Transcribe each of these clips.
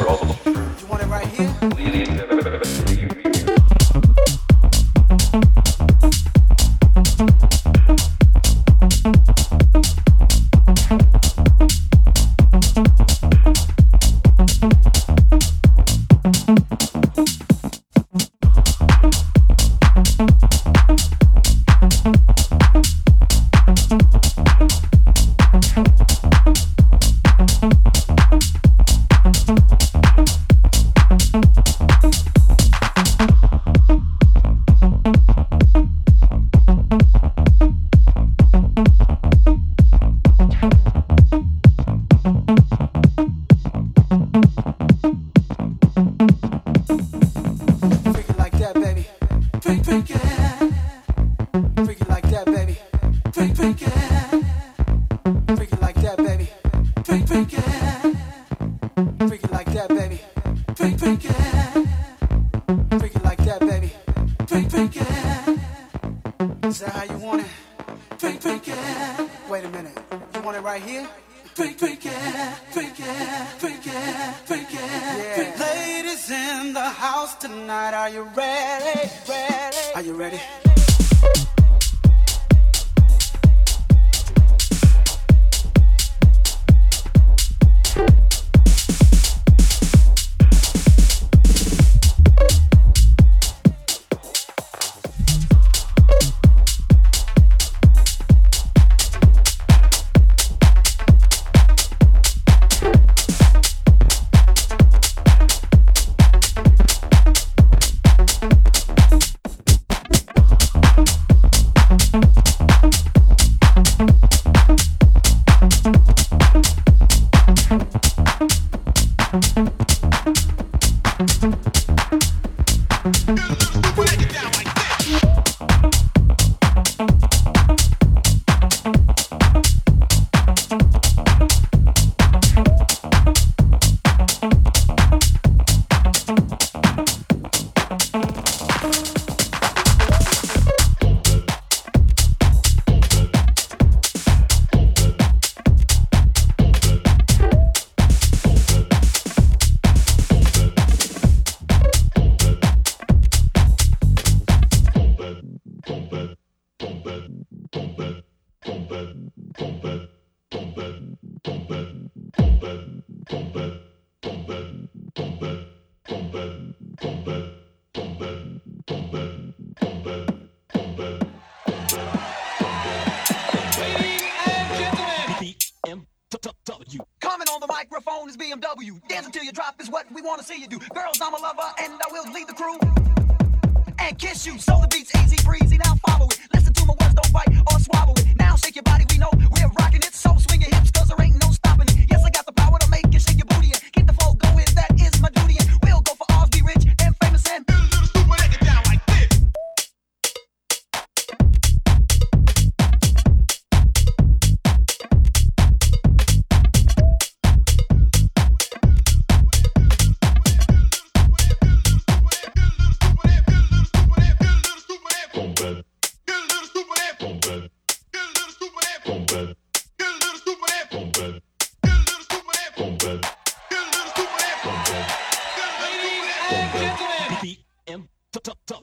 You want it right here?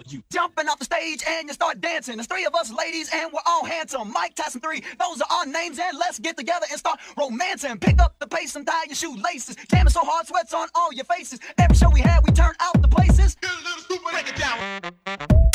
you jumping off the stage and you start dancing. There's three of us ladies and we're all handsome. Mike Tyson three, those are our names and let's get together and start romancing. Pick up the pace and tie your shoelaces. Jamming so hard, sweats on all your faces. Every show we had, we turn out the places. Get a little stupid, break it down.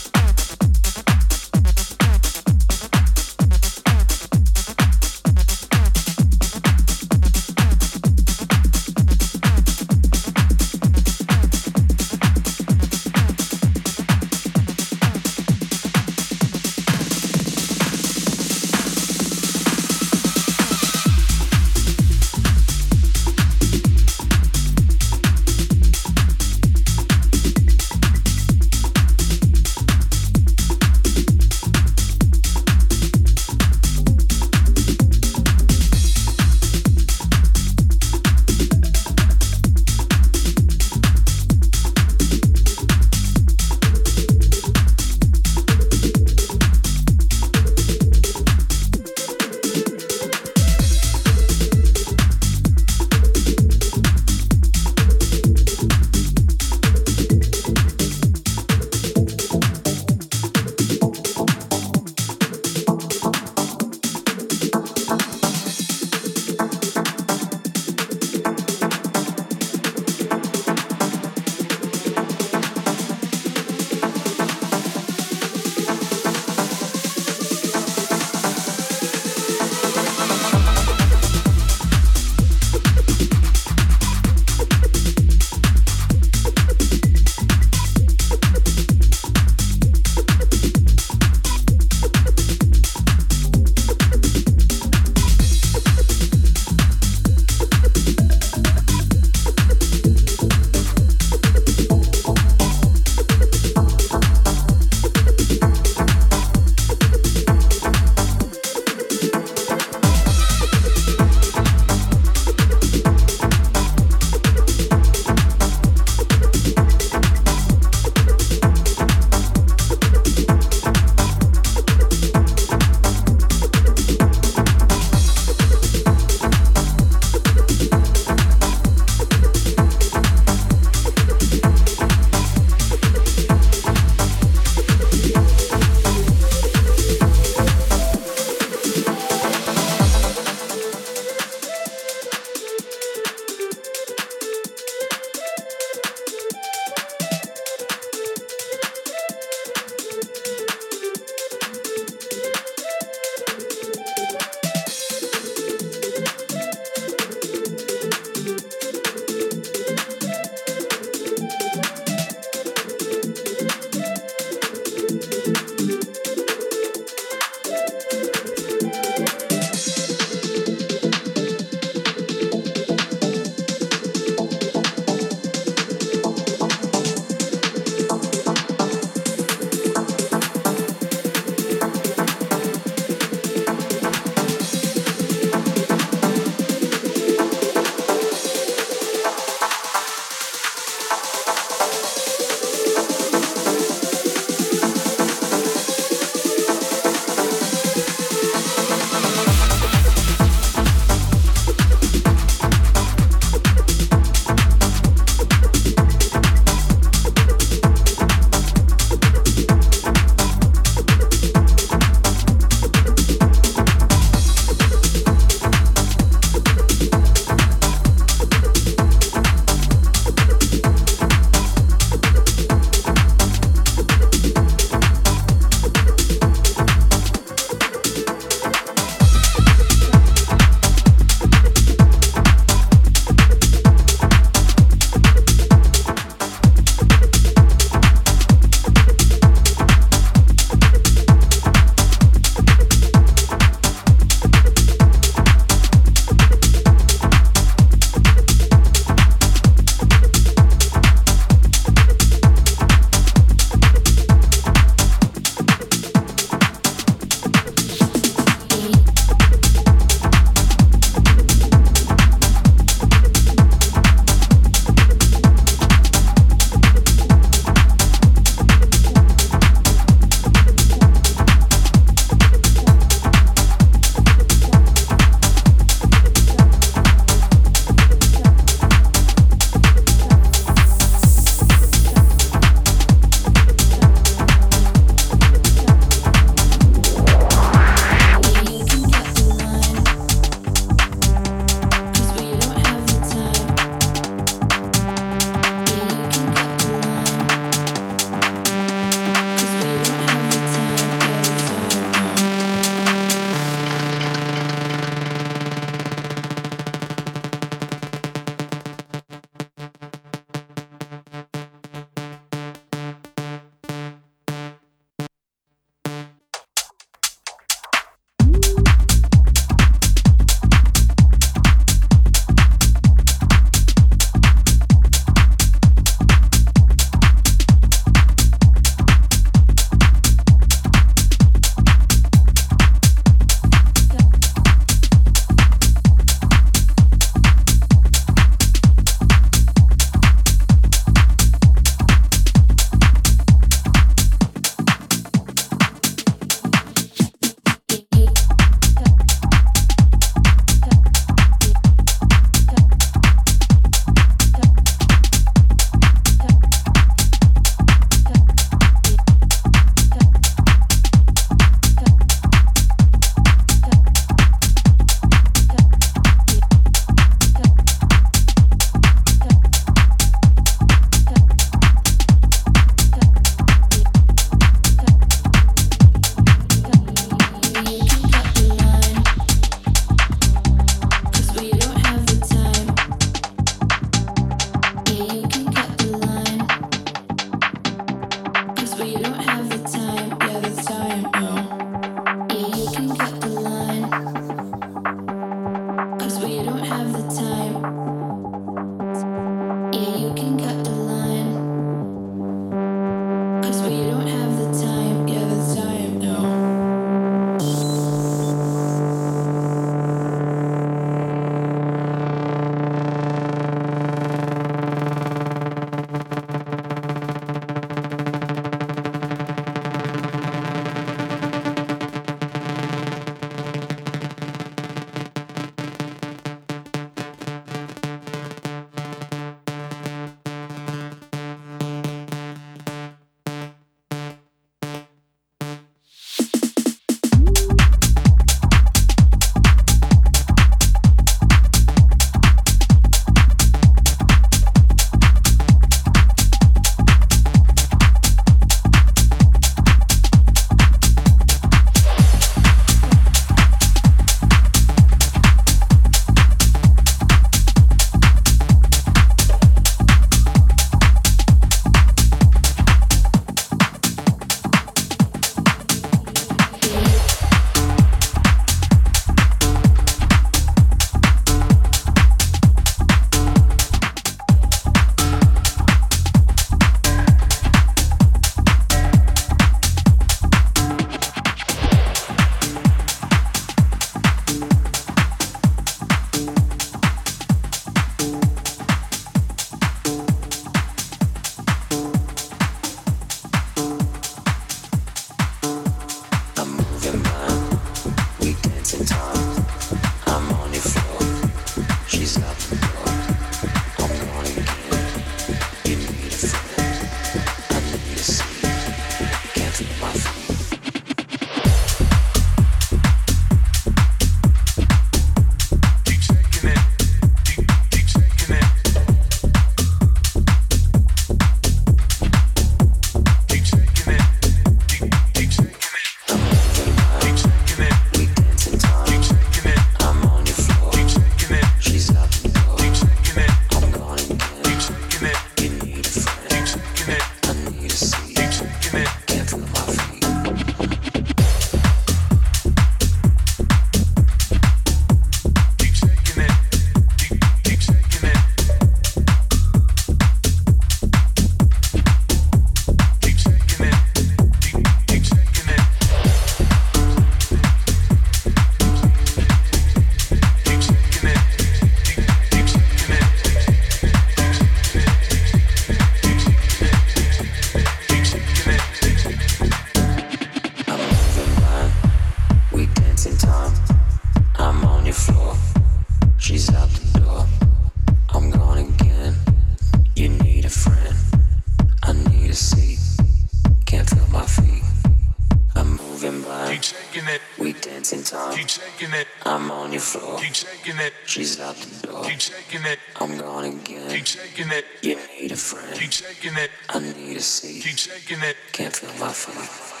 I'm on your floor. Keep taking it. She's out the door. Keep taking it. I'm gone again. Keep taking it. You need a friend. Keep taking it. I need a seat. Keep taking it. Can't feel my feet.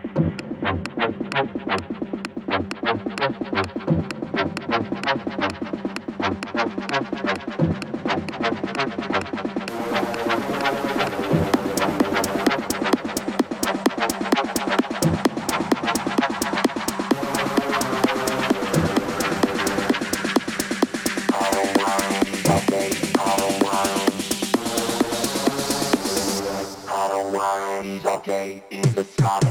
Got work.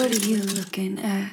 What are you looking at?